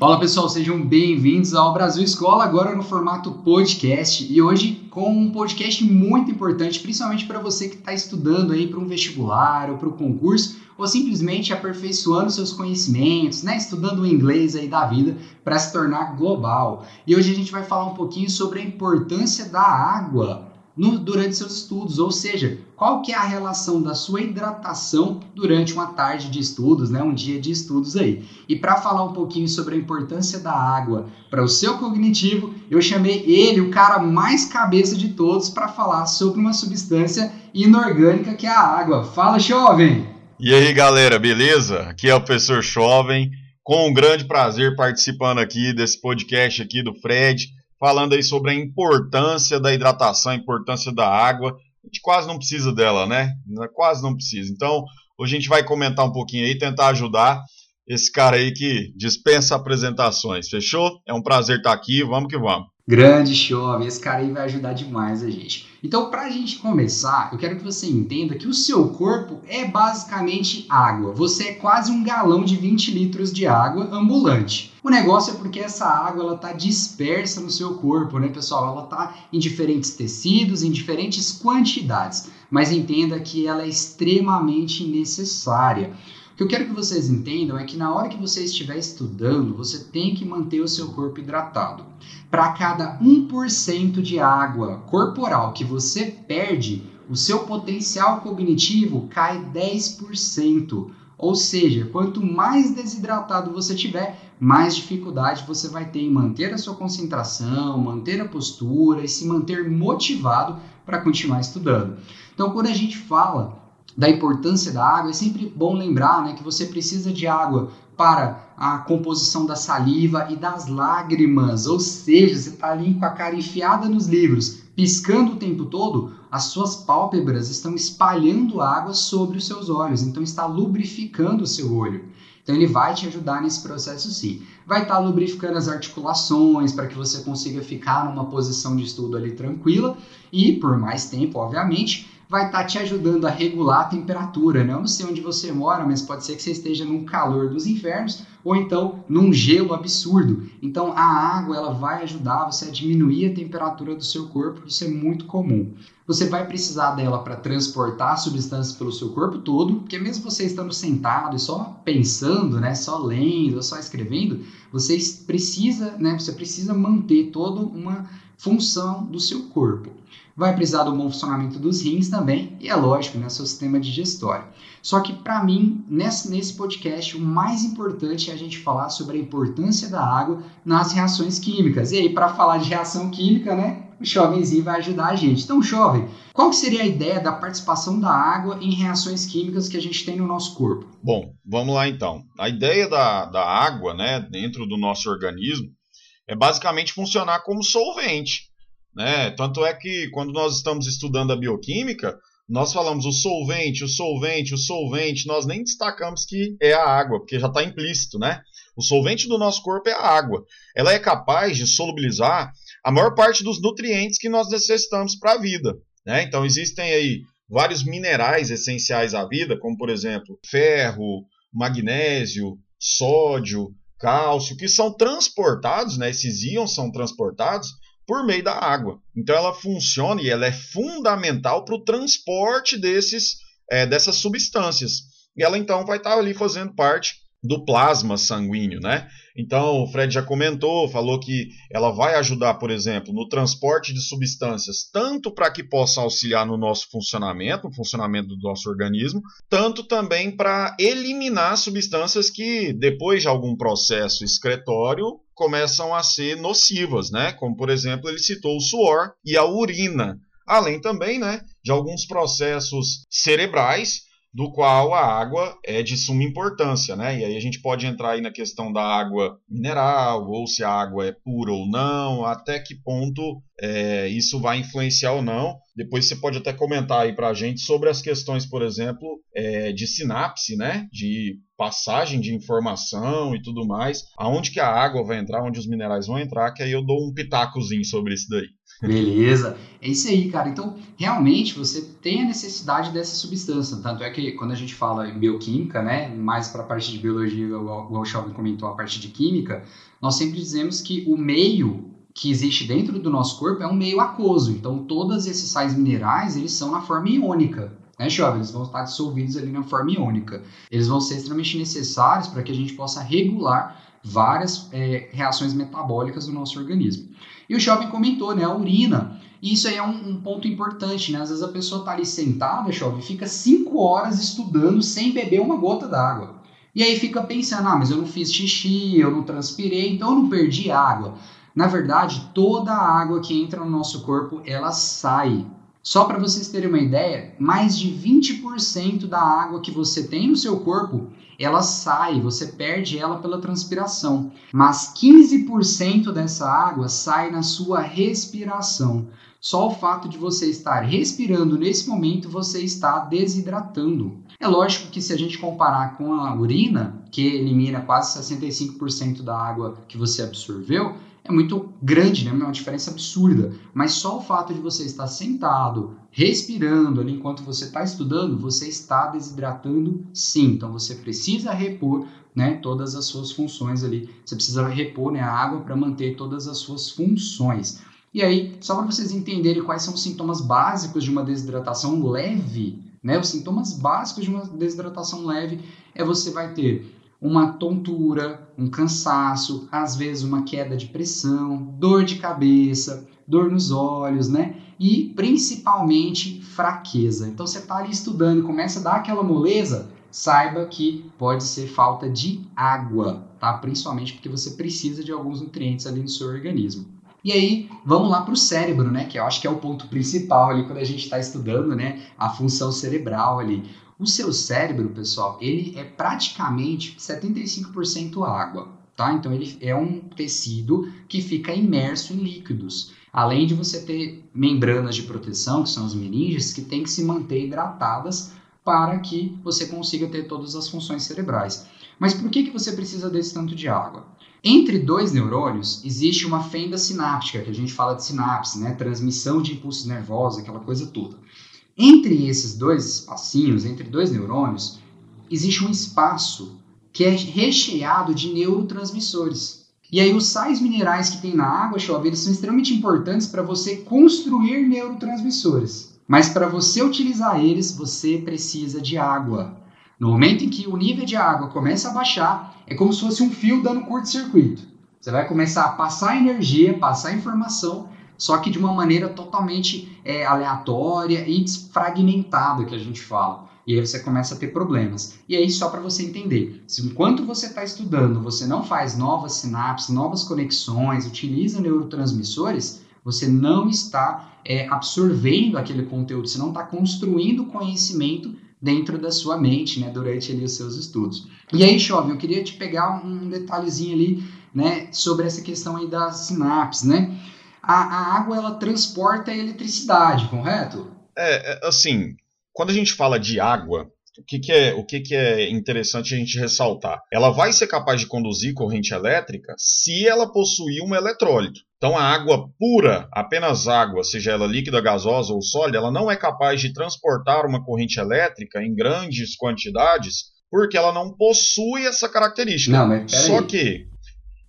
Fala pessoal, sejam bem-vindos ao Brasil Escola, agora no formato podcast e hoje com um podcast muito importante, principalmente para você que está estudando aí para um vestibular ou para o concurso ou simplesmente aperfeiçoando seus conhecimentos, né, estudando o inglês aí da vida para se tornar global. E hoje a gente vai falar um pouquinho sobre a importância da água no, durante seus estudos, ou seja, qual que é a relação da sua hidratação durante uma tarde de estudos, né, um dia de estudos aí. E para falar um pouquinho sobre a importância da água para o seu cognitivo, eu chamei ele, o cara mais cabeça de todos, para falar sobre uma substância inorgânica que é a água. Fala, jovem! E aí, galera, beleza? Aqui é o professor Jovem, com um grande prazer participando aqui desse podcast aqui do Fred falando aí sobre a importância da hidratação, a importância da água. A gente quase não precisa dela, né? Quase não precisa. Então, hoje a gente vai comentar um pouquinho aí, tentar ajudar esse cara aí que dispensa apresentações. Fechou? É um prazer estar aqui. Vamos que vamos. Grande chove, esse cara aí vai ajudar demais a gente. Então, para a gente começar, eu quero que você entenda que o seu corpo é basicamente água. Você é quase um galão de 20 litros de água ambulante. O negócio é porque essa água ela está dispersa no seu corpo, né, pessoal? Ela está em diferentes tecidos, em diferentes quantidades. Mas entenda que ela é extremamente necessária que eu quero que vocês entendam é que na hora que você estiver estudando, você tem que manter o seu corpo hidratado. Para cada 1% de água corporal que você perde, o seu potencial cognitivo cai 10%. Ou seja, quanto mais desidratado você tiver, mais dificuldade você vai ter em manter a sua concentração, manter a postura e se manter motivado para continuar estudando. Então, quando a gente fala da importância da água, é sempre bom lembrar né, que você precisa de água para a composição da saliva e das lágrimas, ou seja, você está ali com a cara enfiada nos livros, piscando o tempo todo, as suas pálpebras estão espalhando água sobre os seus olhos, então está lubrificando o seu olho. Então ele vai te ajudar nesse processo sim. Vai estar tá lubrificando as articulações para que você consiga ficar numa posição de estudo ali tranquila e por mais tempo, obviamente, vai estar tá te ajudando a regular a temperatura. Né? Eu não sei onde você mora, mas pode ser que você esteja num calor dos infernos ou então num gelo absurdo. Então a água ela vai ajudar você a diminuir a temperatura do seu corpo, isso é muito comum. Você vai precisar dela para transportar substâncias pelo seu corpo todo, porque mesmo você estando sentado e só pensando, né, só lendo, só escrevendo, você precisa, né, você precisa manter toda uma função do seu corpo vai precisar do bom funcionamento dos rins também, e é lógico, né, seu sistema digestório. Só que para mim, nesse, nesse podcast, o mais importante é a gente falar sobre a importância da água nas reações químicas. E aí, para falar de reação química, né, o Chovenzinho vai ajudar a gente. Então, Jovem, qual seria a ideia da participação da água em reações químicas que a gente tem no nosso corpo? Bom, vamos lá então. A ideia da, da água, né, dentro do nosso organismo, é basicamente funcionar como solvente. Né? Tanto é que quando nós estamos estudando a bioquímica, nós falamos o solvente, o solvente, o solvente, nós nem destacamos que é a água, porque já está implícito, né? O solvente do nosso corpo é a água. Ela é capaz de solubilizar a maior parte dos nutrientes que nós necessitamos para a vida. Né? Então existem aí vários minerais essenciais à vida, como por exemplo ferro, magnésio, sódio, cálcio, que são transportados, né? esses íons são transportados por meio da água. Então ela funciona e ela é fundamental para o transporte desses, é, dessas substâncias. E ela então vai estar ali fazendo parte do plasma sanguíneo, né? Então, o Fred já comentou, falou que ela vai ajudar, por exemplo, no transporte de substâncias, tanto para que possa auxiliar no nosso funcionamento, no funcionamento do nosso organismo, tanto também para eliminar substâncias que, depois de algum processo excretório, começam a ser nocivas, né? Como, por exemplo, ele citou o suor e a urina, além também, né, de alguns processos cerebrais do qual a água é de suma importância, né? E aí a gente pode entrar aí na questão da água mineral, ou se a água é pura ou não, até que ponto é, isso vai influenciar ou não, Depois você pode até comentar aí para a gente sobre as questões, por exemplo, é, de sinapse, né? De passagem de informação e tudo mais. Aonde que a água vai entrar, onde os minerais vão entrar, que aí eu dou um pitacozinho sobre isso daí. Beleza. É isso aí, cara. Então, realmente, você tem a necessidade dessa substância. Tanto é que quando a gente fala em bioquímica, né, mais para a parte de biologia, o Chauvin comentou, a parte de química, nós sempre dizemos que o meio que existe dentro do nosso corpo é um meio aquoso. Então, todos esses sais minerais, eles são na forma iônica. Né? Eles vão estar dissolvidos ali na forma iônica. Eles vão ser extremamente necessários para que a gente possa regular várias é, reações metabólicas do nosso organismo. E o jovem comentou, né, a urina. E isso aí é um, um, ponto importante, né? Às vezes a pessoa está ali sentada, jovem, fica cinco horas estudando sem beber uma gota d'água. E aí fica pensando, ah, mas eu não fiz xixi, eu não transpirei, então eu não perdi água. Na verdade, toda a água que entra no nosso corpo, ela sai. Só para vocês terem uma ideia, mais de 20% da água que você tem no seu corpo ela sai, você perde ela pela transpiração. Mas 15% dessa água sai na sua respiração. Só o fato de você estar respirando nesse momento, você está desidratando. É lógico que se a gente comparar com a urina, que elimina quase 65% da água que você absorveu, é muito grande, né? É uma diferença absurda. Mas só o fato de você estar sentado, respirando ali enquanto você está estudando, você está desidratando sim. Então você precisa repor né, todas as suas funções ali. Você precisa repor né, a água para manter todas as suas funções. E aí, só para vocês entenderem quais são os sintomas básicos de uma desidratação leve, né? Os sintomas básicos de uma desidratação leve é você vai ter uma tontura, um cansaço, às vezes uma queda de pressão, dor de cabeça, dor nos olhos, né? E principalmente fraqueza. Então você está ali estudando começa a dar aquela moleza, saiba que pode ser falta de água, tá? Principalmente porque você precisa de alguns nutrientes ali no seu organismo. E aí, vamos lá para o cérebro, né? Que eu acho que é o ponto principal ali quando a gente está estudando, né? A função cerebral ali. O seu cérebro, pessoal, ele é praticamente 75% água, tá? Então ele é um tecido que fica imerso em líquidos. Além de você ter membranas de proteção, que são as meninges, que têm que se manter hidratadas para que você consiga ter todas as funções cerebrais. Mas por que, que você precisa desse tanto de água? Entre dois neurônios existe uma fenda sináptica, que a gente fala de sinapse, né? transmissão de impulsos nervosos, aquela coisa toda. Entre esses dois espacinhos, entre dois neurônios, existe um espaço que é recheado de neurotransmissores. E aí os sais minerais que tem na água, chove, eles são extremamente importantes para você construir neurotransmissores. Mas para você utilizar eles, você precisa de água. No momento em que o nível de água começa a baixar, é como se fosse um fio dando curto-circuito. Você vai começar a passar energia, passar informação só que de uma maneira totalmente é, aleatória e desfragmentada que a gente fala. E aí você começa a ter problemas. E aí, só para você entender, se enquanto você está estudando, você não faz novas sinapses, novas conexões, utiliza neurotransmissores, você não está é, absorvendo aquele conteúdo, você não está construindo conhecimento dentro da sua mente, né, durante ali os seus estudos. E aí, Chove, eu queria te pegar um detalhezinho ali, né, sobre essa questão aí das sinapses, né? A, a água ela transporta a eletricidade, correto? É, é, assim, quando a gente fala de água, o que, que, é, o que, que é interessante a gente ressaltar? Ela vai ser capaz de conduzir corrente elétrica se ela possuir um eletrólito. Então, a água pura, apenas água, seja ela líquida, gasosa ou sólida, ela não é capaz de transportar uma corrente elétrica em grandes quantidades porque ela não possui essa característica. Não, mas Só que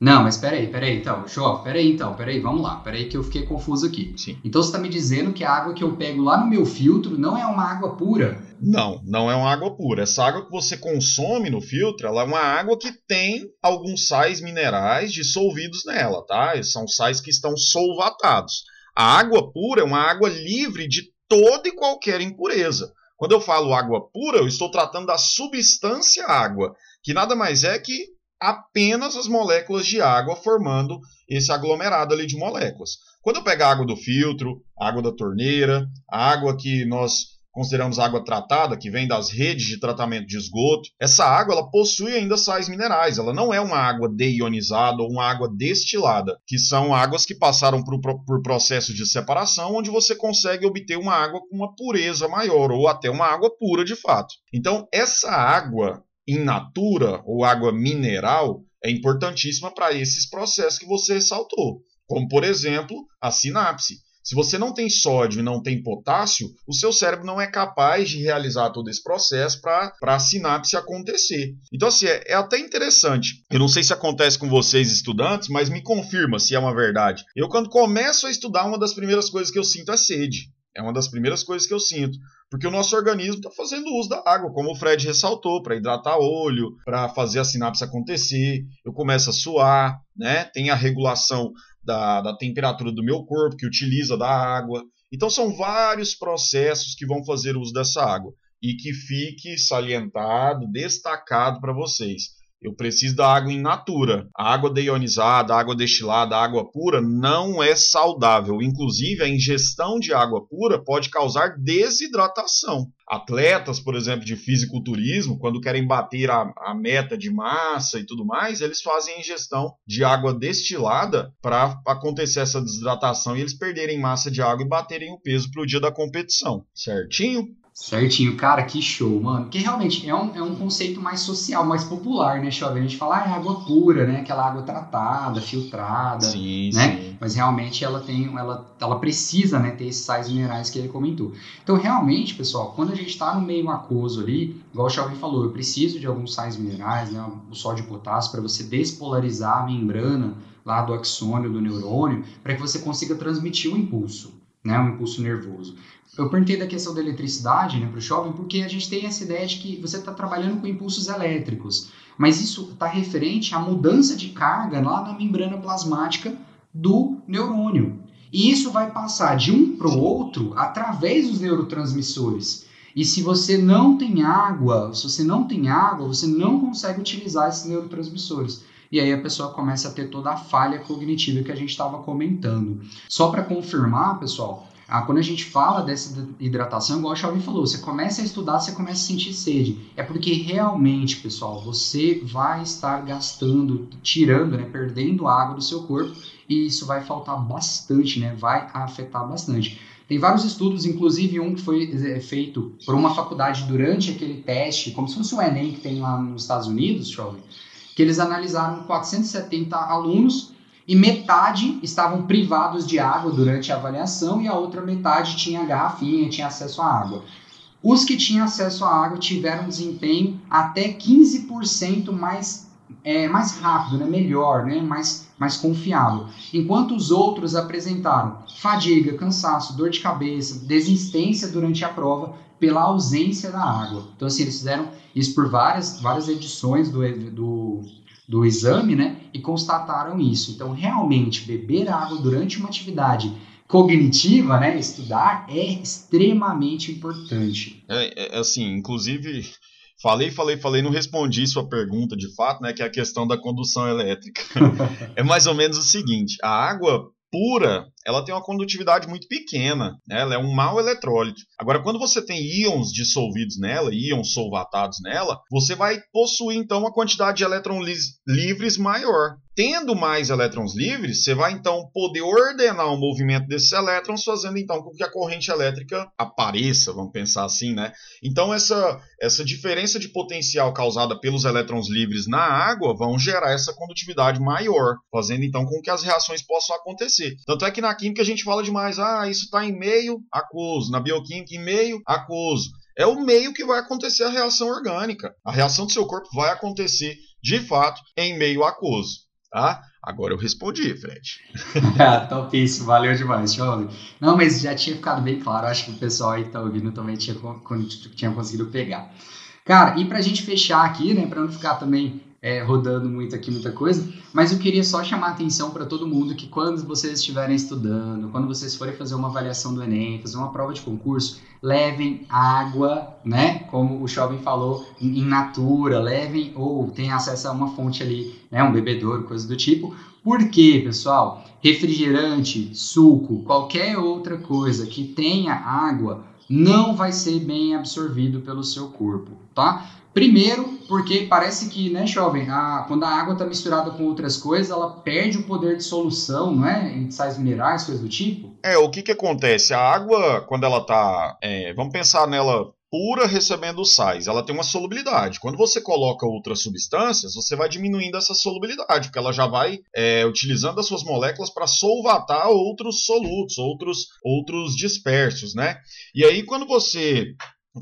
não, mas peraí, peraí, então, show, peraí, então, peraí, vamos lá, peraí que eu fiquei confuso aqui. Sim. Então você está me dizendo que a água que eu pego lá no meu filtro não é uma água pura? Não, não é uma água pura. Essa água que você consome no filtro, ela é uma água que tem alguns sais minerais dissolvidos nela, tá? São sais que estão solvatados. A água pura é uma água livre de toda e qualquer impureza. Quando eu falo água pura, eu estou tratando da substância água, que nada mais é que apenas as moléculas de água formando esse aglomerado ali de moléculas. Quando eu pego a água do filtro, água da torneira, água que nós consideramos água tratada, que vem das redes de tratamento de esgoto, essa água ela possui ainda sais minerais. Ela não é uma água deionizada ou uma água destilada, que são águas que passaram por, por processo de separação, onde você consegue obter uma água com uma pureza maior, ou até uma água pura de fato. Então, essa água in natura, ou água mineral, é importantíssima para esses processos que você ressaltou, como por exemplo a sinapse. Se você não tem sódio e não tem potássio, o seu cérebro não é capaz de realizar todo esse processo para a sinapse acontecer. Então, assim, é, é, até interessante. Eu não sei se acontece com vocês, estudantes, mas me confirma se é uma verdade. Eu, quando começo a estudar, uma das primeiras coisas que eu sinto é sede. É uma das primeiras coisas que eu sinto. Porque o nosso organismo está fazendo uso da água, como o Fred ressaltou, para hidratar olho, para fazer a sinapse acontecer. Eu começo a suar, né? Tem a regulação da, da temperatura do meu corpo, que utiliza da água. Então são vários processos que vão fazer uso dessa água. E que fique salientado, destacado para vocês. Eu preciso da água in natura. A água deionizada, a água destilada, a água pura não é saudável. Inclusive, a ingestão de água pura pode causar desidratação. Atletas, por exemplo, de fisiculturismo, quando querem bater a, a meta de massa e tudo mais, eles fazem a ingestão de água destilada para acontecer essa desidratação e eles perderem massa de água e baterem o peso para o dia da competição. Certinho? Certinho, cara, que show, mano. Porque realmente é um, é um conceito mais social, mais popular, né, Chove? A gente fala, ah, é água pura, né? Aquela água tratada, filtrada, sim, né? Sim. Mas realmente ela tem, ela, ela precisa, né, ter esses sais minerais que ele comentou. Então, realmente, pessoal, quando a gente está no meio aquoso ali, igual o Chove falou, eu preciso de alguns sais minerais, né? O sódio e potássio, para você despolarizar a membrana lá do axônio, do neurônio, para que você consiga transmitir o impulso, né? Um impulso nervoso. Eu perguntei da questão da eletricidade né, para o jovem porque a gente tem essa ideia de que você está trabalhando com impulsos elétricos, mas isso está referente à mudança de carga lá na membrana plasmática do neurônio. E isso vai passar de um para o outro através dos neurotransmissores. E se você não tem água, se você não tem água, você não consegue utilizar esses neurotransmissores. E aí a pessoa começa a ter toda a falha cognitiva que a gente estava comentando. Só para confirmar, pessoal, ah, quando a gente fala dessa hidratação, igual o Chauvin falou, você começa a estudar, você começa a sentir sede. É porque realmente, pessoal, você vai estar gastando, tirando, né, perdendo água do seu corpo e isso vai faltar bastante, né, vai afetar bastante. Tem vários estudos, inclusive um que foi é, feito por uma faculdade durante aquele teste, como se fosse o Enem que tem lá nos Estados Unidos, Chauvin, que eles analisaram 470 alunos e metade estavam privados de água durante a avaliação e a outra metade tinha garrafinha, tinha acesso à água. Os que tinham acesso à água tiveram desempenho até 15% mais, é, mais rápido, né? melhor, né? mais, mais confiável. Enquanto os outros apresentaram fadiga, cansaço, dor de cabeça, desistência durante a prova pela ausência da água. Então, assim, eles fizeram isso por várias, várias edições do, do, do exame, né? E constataram isso. Então, realmente, beber água durante uma atividade cognitiva, né? Estudar é extremamente importante. É, é assim, inclusive. Falei, falei, falei, não respondi sua pergunta de fato, né? Que é a questão da condução elétrica. é mais ou menos o seguinte: a água pura, ela tem uma condutividade muito pequena, né? ela é um mau eletrólito. Agora, quando você tem íons dissolvidos nela, íons solvatados nela, você vai possuir então uma quantidade de elétrons livres maior. Tendo mais elétrons livres, você vai então poder ordenar o movimento desses elétrons, fazendo então com que a corrente elétrica apareça, vamos pensar assim, né? Então essa essa diferença de potencial causada pelos elétrons livres na água vão gerar essa condutividade maior, fazendo então com que as reações possam acontecer. Tanto é que na química a gente fala demais, ah, isso está em meio aquoso, na bioquímica em meio aquoso. É o meio que vai acontecer a reação orgânica. A reação do seu corpo vai acontecer de fato em meio aquoso. Tá? Agora eu respondi, Fred. Topíssimo, valeu demais, show. Não, mas já tinha ficado bem claro, acho que o pessoal aí que tá ouvindo também tinha, tinha conseguido pegar. Cara, e pra gente fechar aqui, né, pra não ficar também é, rodando muito aqui, muita coisa, mas eu queria só chamar a atenção para todo mundo que quando vocês estiverem estudando, quando vocês forem fazer uma avaliação do Enem, fazer uma prova de concurso, levem água, né? Como o Chauvin falou, em natura, levem ou tenham acesso a uma fonte ali, né? Um bebedouro, coisa do tipo. Por quê, pessoal? Refrigerante, suco, qualquer outra coisa que tenha água não vai ser bem absorvido pelo seu corpo, tá? Primeiro, porque parece que, né, jovem, a, quando a água está misturada com outras coisas, ela perde o poder de solução, não é? Em sais minerais, coisas do tipo. É, o que que acontece? A água, quando ela tá. É, vamos pensar nela pura recebendo sais, ela tem uma solubilidade. Quando você coloca outras substâncias, você vai diminuindo essa solubilidade, porque ela já vai é, utilizando as suas moléculas para solvatar outros solutos, outros, outros dispersos, né? E aí, quando você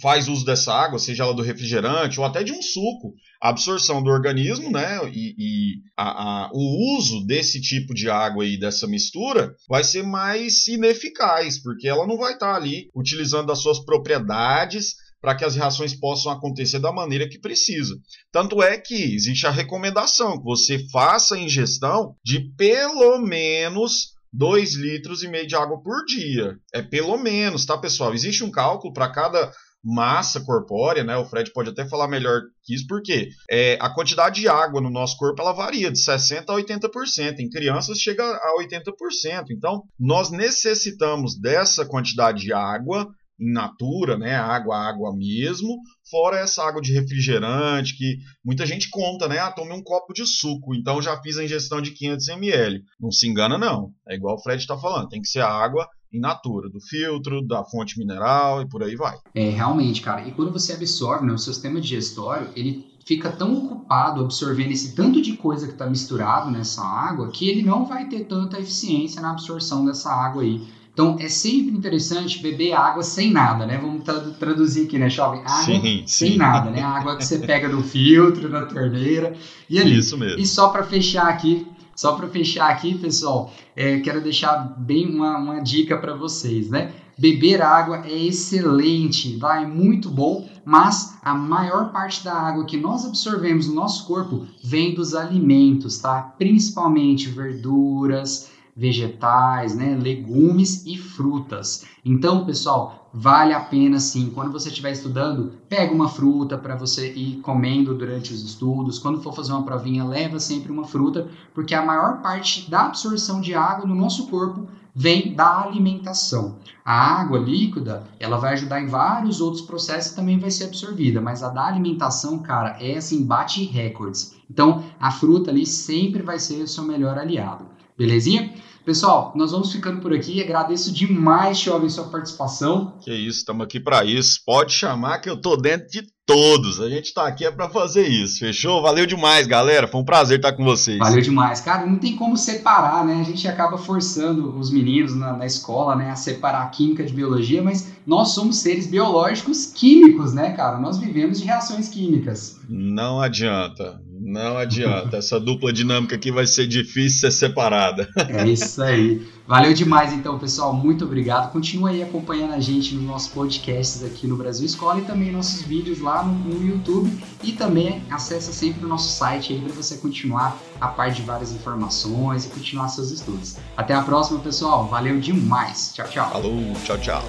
faz uso dessa água, seja ela do refrigerante ou até de um suco, a absorção do organismo, né, e, e a, a, o uso desse tipo de água e dessa mistura vai ser mais ineficaz, porque ela não vai estar ali utilizando as suas propriedades para que as reações possam acontecer da maneira que precisa. Tanto é que existe a recomendação que você faça a ingestão de pelo menos 2 litros e meio de água por dia. É pelo menos, tá, pessoal? Existe um cálculo para cada massa corpórea, né? O Fred pode até falar melhor que isso, porque é, a quantidade de água no nosso corpo ela varia de 60% a 80%. Em crianças chega a 80%. Então, nós necessitamos dessa quantidade de água in natura, né? Água, água mesmo, fora essa água de refrigerante que muita gente conta, né? Ah, tomei um copo de suco, então já fiz a ingestão de 500 ml. Não se engana não. É igual o Fred está falando, tem que ser água in natura, do filtro, da fonte mineral e por aí vai. É, realmente, cara. E quando você absorve, né, o seu sistema digestório, ele fica tão ocupado absorvendo esse tanto de coisa que está misturado nessa água que ele não vai ter tanta eficiência na absorção dessa água aí. Então é sempre interessante beber água sem nada, né? Vamos traduzir aqui, né, jovem? Água sim, sem sim. nada, né? A água que você pega do filtro, da torneira e ali. Isso mesmo. E só para fechar aqui, só para fechar aqui, pessoal, é, quero deixar bem uma, uma dica para vocês, né? Beber água é excelente, tá? é muito bom, mas a maior parte da água que nós absorvemos no nosso corpo vem dos alimentos, tá? Principalmente verduras, vegetais, né, legumes e frutas. Então, pessoal, vale a pena sim. Quando você estiver estudando, pega uma fruta para você ir comendo durante os estudos. Quando for fazer uma provinha, leva sempre uma fruta, porque a maior parte da absorção de água no nosso corpo vem da alimentação. A água líquida, ela vai ajudar em vários outros processos e também vai ser absorvida, mas a da alimentação, cara, é assim, bate recordes. Então, a fruta ali sempre vai ser o seu melhor aliado. Belezinha? Pessoal, nós vamos ficando por aqui. Agradeço demais, Jovem, sua participação. Que isso, estamos aqui para isso. Pode chamar que eu tô dentro de todos. A gente tá aqui é para fazer isso. Fechou? Valeu demais, galera. Foi um prazer estar com vocês. Valeu demais. Cara, não tem como separar, né? A gente acaba forçando os meninos na, na escola, né, a separar a química de biologia, mas nós somos seres biológicos químicos, né, cara? Nós vivemos de reações químicas. Não adianta. Não adianta. Essa dupla dinâmica aqui vai ser difícil ser separada. É isso aí. Valeu demais, então, pessoal. Muito obrigado. Continua aí acompanhando a gente nos nossos podcasts aqui no Brasil Escola e também nossos vídeos lá no, no YouTube. E também acessa sempre o nosso site aí para você continuar a par de várias informações e continuar seus estudos. Até a próxima, pessoal. Valeu demais. Tchau, tchau. Falou, tchau, tchau.